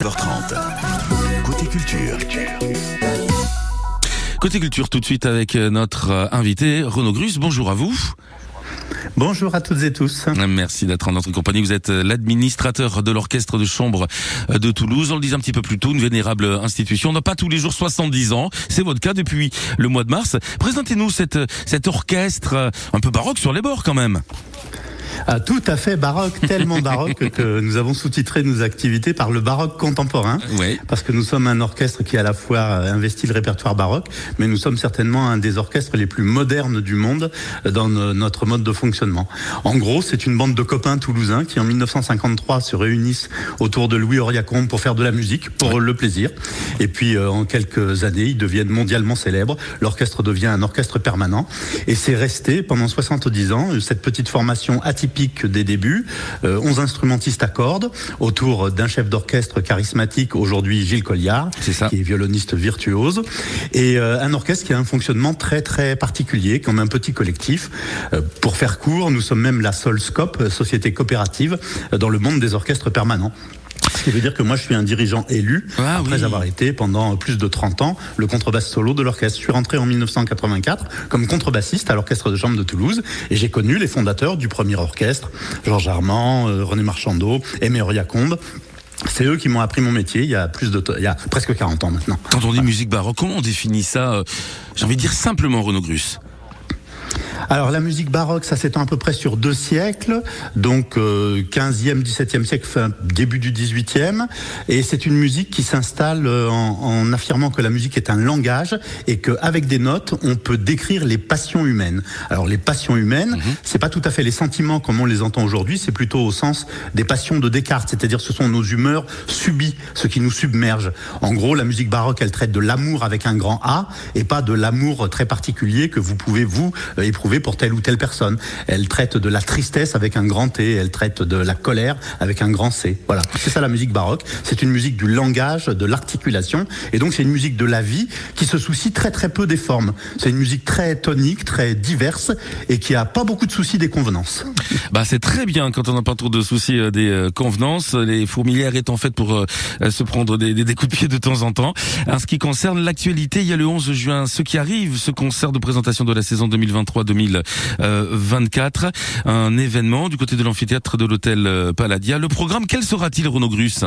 h 30 Côté culture. Côté culture, tout de suite avec euh, notre euh, invité Renaud Grus. Bonjour à vous. Bonjour à toutes et tous. Merci d'être en notre compagnie. Vous êtes euh, l'administrateur de l'orchestre de chambre de Toulouse. On le disait un petit peu plus tôt, une vénérable institution. On n'a pas tous les jours 70 ans. C'est votre cas depuis le mois de mars. Présentez-nous cette, cet orchestre un peu baroque sur les bords quand même. Ah, tout à fait baroque, tellement baroque que nous avons sous-titré nos activités par le baroque contemporain. Oui. Parce que nous sommes un orchestre qui à la fois investit le répertoire baroque, mais nous sommes certainement un des orchestres les plus modernes du monde dans notre mode de fonctionnement. En gros, c'est une bande de copains toulousains qui en 1953 se réunissent autour de Louis Oriacombe pour faire de la musique, pour le plaisir. Et puis euh, en quelques années, ils deviennent mondialement célèbres. L'orchestre devient un orchestre permanent. Et c'est resté pendant 70 ans, cette petite formation atypique des débuts. 11 euh, instrumentistes à cordes autour d'un chef d'orchestre charismatique, aujourd'hui Gilles Colliard, qui est violoniste virtuose, et euh, un orchestre qui a un fonctionnement très très particulier, comme un petit collectif. Euh, pour faire court, nous sommes même la Solscope, société coopérative dans le monde des orchestres permanents. Ce qui veut dire que moi, je suis un dirigeant élu, ah après avoir été pendant plus de 30 ans le contrebasse solo de l'orchestre. Je suis rentré en 1984 comme contrebassiste à l'orchestre de chambre de Toulouse et j'ai connu les fondateurs du premier orchestre, Georges Armand, euh, René Marchandeau, Aimé Combe. C'est eux qui m'ont appris mon métier il y a plus de il y a presque 40 ans maintenant. Quand on dit musique baroque, comment on définit ça? Euh, J'ai envie de dire simplement Renaud Grus. Alors la musique baroque, ça s'étend à peu près sur deux siècles, donc euh, 15e, 17e siècle, fin, début du 18e, et c'est une musique qui s'installe euh, en, en, affirmant que la musique est un langage et qu'avec des notes, on peut décrire les passions humaines. Alors les passions humaines, mhm. c'est pas tout à fait les sentiments comme on les entend aujourd'hui, c'est plutôt au sens des passions de Descartes, c'est-à-dire ce sont nos humeurs subies, ce qui nous submerge. En gros, la musique baroque, elle traite de l'amour avec un grand A et pas de l'amour très particulier que vous pouvez vous euh, pour telle ou telle personne. Elle traite de la tristesse avec un grand T, elle traite de la colère avec un grand C. Voilà, c'est ça la musique baroque. C'est une musique du langage, de l'articulation, et donc c'est une musique de la vie qui se soucie très très peu des formes. C'est une musique très tonique, très diverse, et qui a pas beaucoup de soucis des convenances. Bah c'est très bien quand on n'a pas trop de soucis euh, des euh, convenances. Les fourmilières étant faites pour euh, se prendre des, des, coups de pied de temps en temps. En ce qui concerne l'actualité, il y a le 11 juin, ce qui arrive, ce concert de présentation de la saison 2023-2024 2024. Un événement du côté de l'amphithéâtre de l'hôtel euh, Palladia. Le programme, quel sera-t-il, Renaud Grus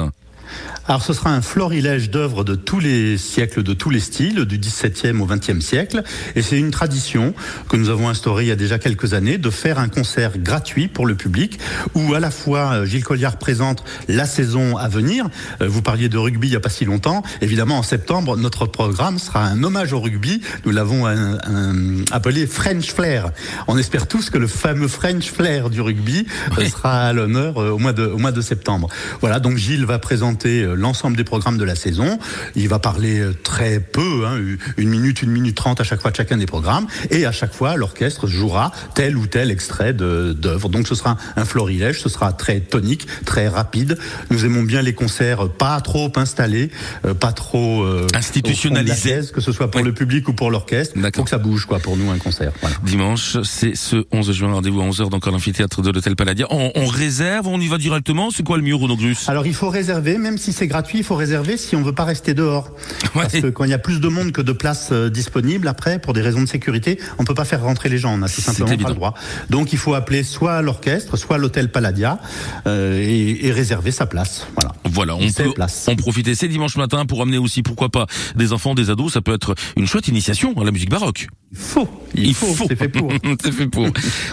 alors ce sera un florilège d'œuvres de tous les siècles, de tous les styles, du XVIIe au XXe siècle. Et c'est une tradition que nous avons instaurée il y a déjà quelques années de faire un concert gratuit pour le public où à la fois euh, Gilles Colliard présente la saison à venir. Euh, vous parliez de rugby il n'y a pas si longtemps. Évidemment, en septembre, notre programme sera un hommage au rugby. Nous l'avons appelé French Flair. On espère tous que le fameux French Flair du rugby euh, sera à l'honneur au mois de, au mois de septembre. Voilà, donc Gilles va présenter euh, l'ensemble des programmes de la saison. Il va parler euh, très peu, hein, une minute, une minute trente à chaque fois de chacun des programmes, et à chaque fois l'orchestre jouera tel ou tel extrait d'œuvre. Donc ce sera un florilège, ce sera très tonique, très rapide. Nous aimons bien les concerts pas trop installés, euh, pas trop institutionnalisés, que ce soit pour le public ou pour l'orchestre. Faut que ça bouge quoi pour nous un concert. Voilà. Dimanche, c'est ce 11 juin, rendez-vous à 11h dans l'amphithéâtre de l'hôtel Palladia. On, on, réserve, on y va directement. C'est quoi le mieux, Renaud Grus? Alors il faut réserver, même si c'est gratuit, il faut réserver si on veut pas rester dehors. Parce que quand il y a plus de monde que de places euh, disponibles, après, pour des raisons de sécurité, on peut pas faire rentrer les gens. On a tout simplement pas le droit. Donc il faut appeler soit l'orchestre, soit l'hôtel Palladia euh, et, et, réserver sa place. Voilà. Voilà, on peut en profiter. C'est dimanche matin pour amener aussi, pourquoi pas, des enfants, des ados. Ça peut être une chouette initiation à la musique baroque. Il faut. Il, faut. C'est fait pour. C'est fait pour.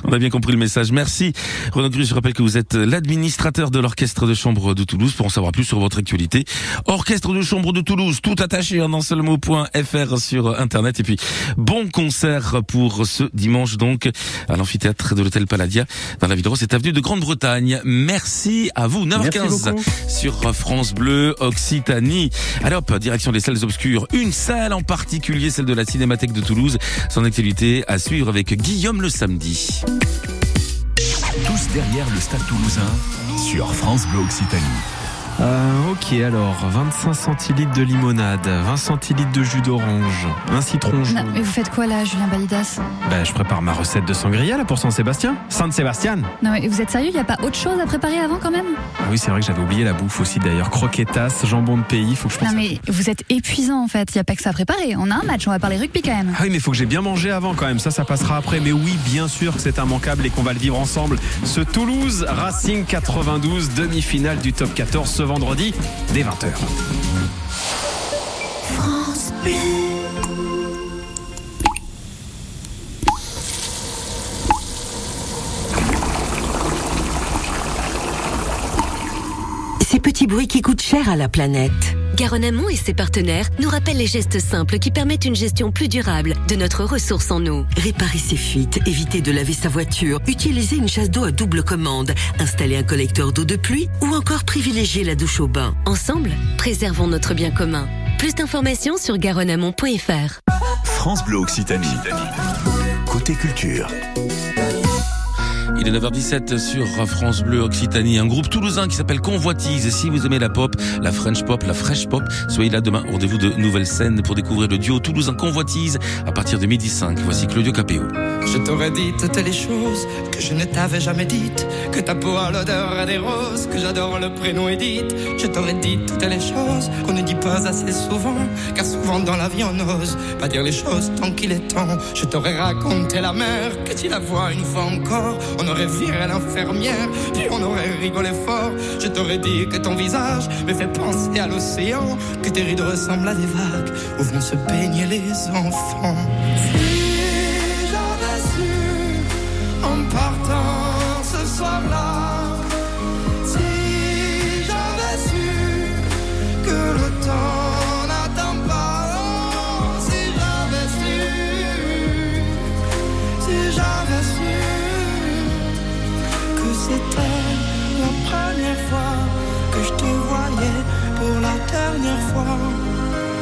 On a bien compris le message. Merci. Renaud Cruz, je rappelle que vous êtes l'administrateur de l'orchestre de chambre de Toulouse pour en savoir plus sur votre actualité. Orchestre de chambre de Toulouse, tout attaché en un seul mot.fr sur internet. Et puis, bon concert pour ce dimanche donc à l'amphithéâtre de l'hôtel Palladia dans la ville de cette avenue de Grande-Bretagne. Merci à vous. 9h15 sur France Bleu Occitanie. Allez hop, direction des salles obscures. Une salle en particulier, celle de la Cinémathèque de Toulouse. Son activité à suivre avec Guillaume le samedi. Tous derrière le stade toulousain sur France Bleu Occitanie. Euh, ok, alors 25 centilitres de limonade, 20 centilitres de jus d'orange, un citron jaune. Non, mais vous faites quoi là, Julien Balidas? Ben, je prépare ma recette de sangria là pour Saint-Sébastien. Saint-Sébastien Non, mais vous êtes sérieux? Il n'y a pas autre chose à préparer avant quand même? Ah oui, c'est vrai que j'avais oublié la bouffe aussi d'ailleurs. Croquetas, jambon de pays, faut que je pense. Non, à- mais vous êtes épuisant en fait. Il n'y a pas que ça à préparer. On a un match, on va parler rugby quand même. Ah oui, mais faut que j'ai bien mangé avant quand même. Ça, ça passera après. Mais oui, bien sûr que c'est immanquable et qu'on va le vivre ensemble. Ce Toulouse Racing 92, demi-finale du top 14 ce vendredi dès 20h. Ces petits bruits qui coûtent cher à la planète. Garonne Amont et ses partenaires nous rappellent les gestes simples qui permettent une gestion plus durable de notre ressource en eau. Réparer ses fuites, éviter de laver sa voiture, utiliser une chasse d'eau à double commande, installer un collecteur d'eau de pluie ou encore privilégier la douche au bain. Ensemble, préservons notre bien commun. Plus d'informations sur garonneamont.fr. France Bleu Occitanie. Côté culture. Il est 9h17 sur France Bleu Occitanie, un groupe toulousain qui s'appelle Convoitise. Si vous aimez la pop, la French pop, la fresh pop, soyez là demain. Rendez-vous de nouvelles scènes pour découvrir le duo toulousain Convoitise à partir de midi 5. Voici Claudio Capéo. Je t'aurais dit toutes les choses que je ne t'avais jamais dites. Que ta peau a l'odeur des roses, que j'adore le prénom Edith. Je t'aurais dit toutes les choses qu'on ne dit pas assez souvent. Car souvent dans la vie on n'ose pas dire les choses tant qu'il est temps. Je t'aurais raconté la mer, que tu la vois une fois encore. Aurait viré l'infirmière, puis on aurait rigolé fort. Je t'aurais dit que ton visage me fait penser à l'océan. Que tes rides ressemblent à des vagues où vont se baigner les enfants. C'était la première fois que je te voyais pour la dernière fois.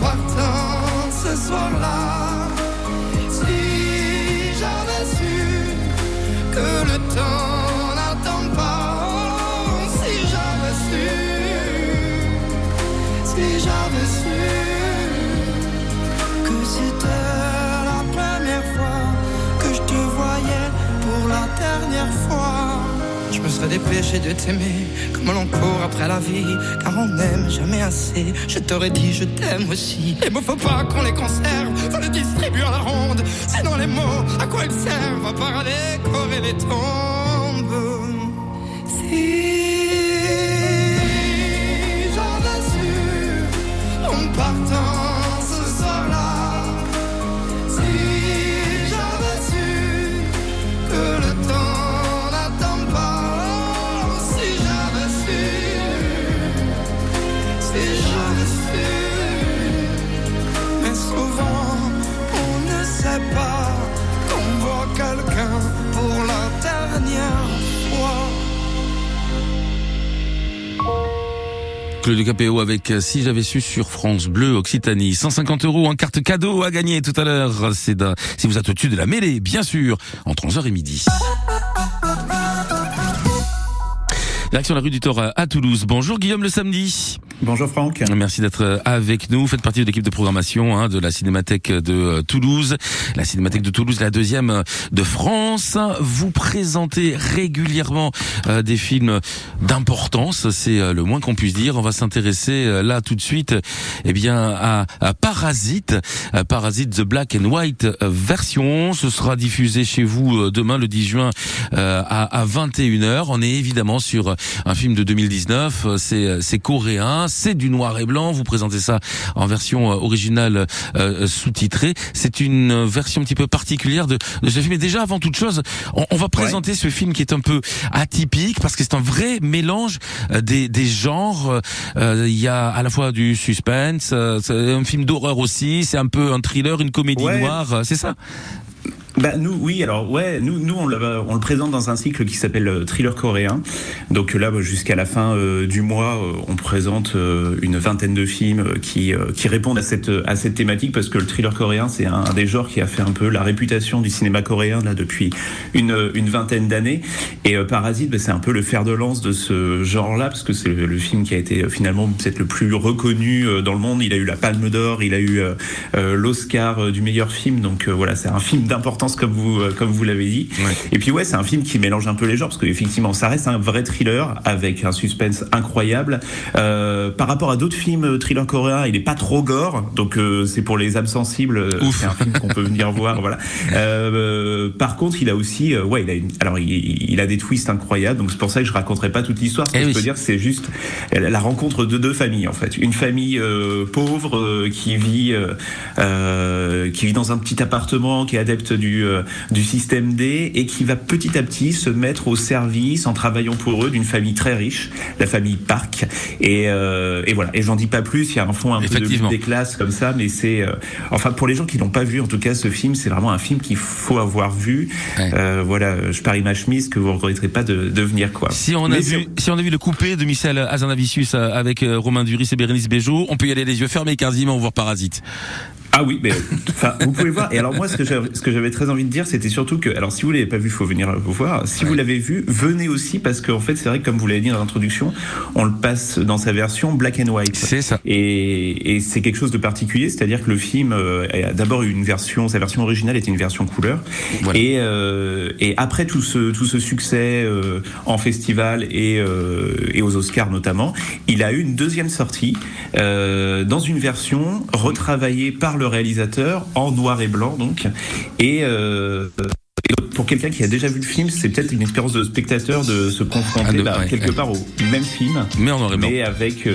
Partant ce soir-là, Je me serais dépêché de t'aimer comme l'on court après la vie, car on n'aime jamais assez. Je t'aurais dit je t'aime aussi. Les mots faut pas qu'on les conserve, faut les distribuer à la ronde. Sinon les mots, à quoi ils servent À part à décorer les tombes. Claudio Capéo avec euh, Si j'avais su sur France Bleu Occitanie. 150 euros en carte cadeau à gagner tout à l'heure. C'est si vous êtes au-dessus de la mêlée, bien sûr, entre 11h et midi. Direction la rue du Thor à Toulouse. Bonjour Guillaume le samedi. Bonjour Franck. Merci d'être euh, avec nous. Vous faites partie de l'équipe de programmation hein, de la Cinémathèque de euh, Toulouse. La Cinémathèque de Toulouse, la deuxième euh, de France. Vous présentez régulièrement euh, des films d'importance, c'est euh, le moins qu'on puisse dire. On va s'intéresser euh, là tout de suite eh bien, à, à Parasite. Parasite The Black and White version. Ce sera diffusé chez vous demain le 10 juin à, à 21h. On est évidemment sur un film de 2019. Euh, C'est, c'est coréen. c'est du noir et blanc. Vous présentez ça en version euh, originale euh, sous-titrée. C'est une version un petit peu particulière de, de ce film. Et déjà, avant toute chose, on, on va présenter ce film qui est un peu atypique parce que c'est un vrai mélange euh, des, des genres. Euh, Il y a à la fois du suspense, euh, c'est un film d'horreur aussi, c'est un peu un thriller, une comédie Ouais. noire, euh, c'est ça? Bah nous oui alors ouais nous nous on le, on le présente dans un cycle qui s'appelle euh, thriller coréen. Donc là bah, jusqu'à la fin euh, du mois euh, on présente euh, une vingtaine de films euh, qui euh, qui répondent à cette à cette thématique parce que le thriller coréen c'est un, des genres qui a fait un peu la réputation du cinéma coréen là depuis une une vingtaine d'années. Et euh, Parasite bah, c'est un peu le fer de lance de ce genre là parce que c'est le, le film qui a été euh, finalement peut-être le plus reconnu euh, dans le monde. Il a eu la Palme d'Or il a eu euh, euh, l'Oscar euh, du meilleur film. Donc euh, voilà c'est un film d'importance comme vous euh, comme vous l'avez dit. Et puis ouais c'est un film qui mélange un peu les genres parce qu'effectivement ça reste un vrai thriller avec un suspense incroyable. Euh, par rapport à d'autres films euh, thriller coréens il est pas trop gore donc euh, c'est pour les âmes sensibles c'est un film qu'on peut venir voir voilà. Euh, par contre il a aussi ouais il a une, alors il, il a des twists incroyables donc c'est pour ça que je raconterai pas toute l'histoire. Ce que Eh je oui. peux dire c'est juste la rencontre de deux familles en fait. Une famille pauvre qui vit qui vit dans un petit appartement qui est adepte du euh, du système D et qui va petit à petit se mettre au service en travaillant pour eux d'une famille très riche la famille Park. Et euh, et voilà. Et j'en dis pas plus il y a un fond un peu de des classes comme ça mais c'est euh, enfin pour les gens qui n'ont pas vu en tout cas ce film c'est vraiment un film qu'il faut avoir vu. Ouais. Euh, voilà je parie ma chemise que vous regretterez pas de, de venir quoi. Si on a Mais vu, si on a vu le coupé de Michel Azanavicius avec Romain Duris et Bérénice Bejo, on peut y aller les yeux fermés quasiment voir Parasite. Ah oui, mais enfin, vous pouvez voir. Et alors moi, ce que j'avais, ce que j'avais très envie de dire, c'était surtout que, alors si vous l'avez pas vu, il faut venir vous voir. Si vous l'avez vu, venez aussi parce qu'en fait, c'est vrai que comme vous l'avez dit dans l'introduction, on le passe dans sa version black and white. C'est ça. Et, et c'est quelque chose de particulier, c'est-à-dire que le film euh, a d'abord eu une version, sa version originale était une version couleur, Voilà. et, euh, et après tout ce tout ce succès euh, en festival et euh, et aux Oscars notamment, il a eu une deuxième sortie euh, dans une version retravaillée par le réalisateur en noir et blanc donc et euh, pour quelqu'un qui a déjà vu le film, c'est peut-être une expérience de spectateur de se confronter Ah, de- bah, ouais, quelque ouais. part au même film, Mais en noir et blanc. mais avec euh,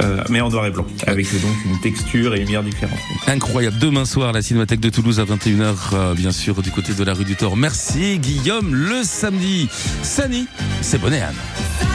euh, mais en noir et blanc, avec donc une texture et une lumière différente. Incroyable. Demain soir, la Cinémathèque de Toulouse à 21h, euh, bien sûr, du côté de la rue du Thor. Merci Guillaume. Le samedi, Sani, c'est Bonnet Anne.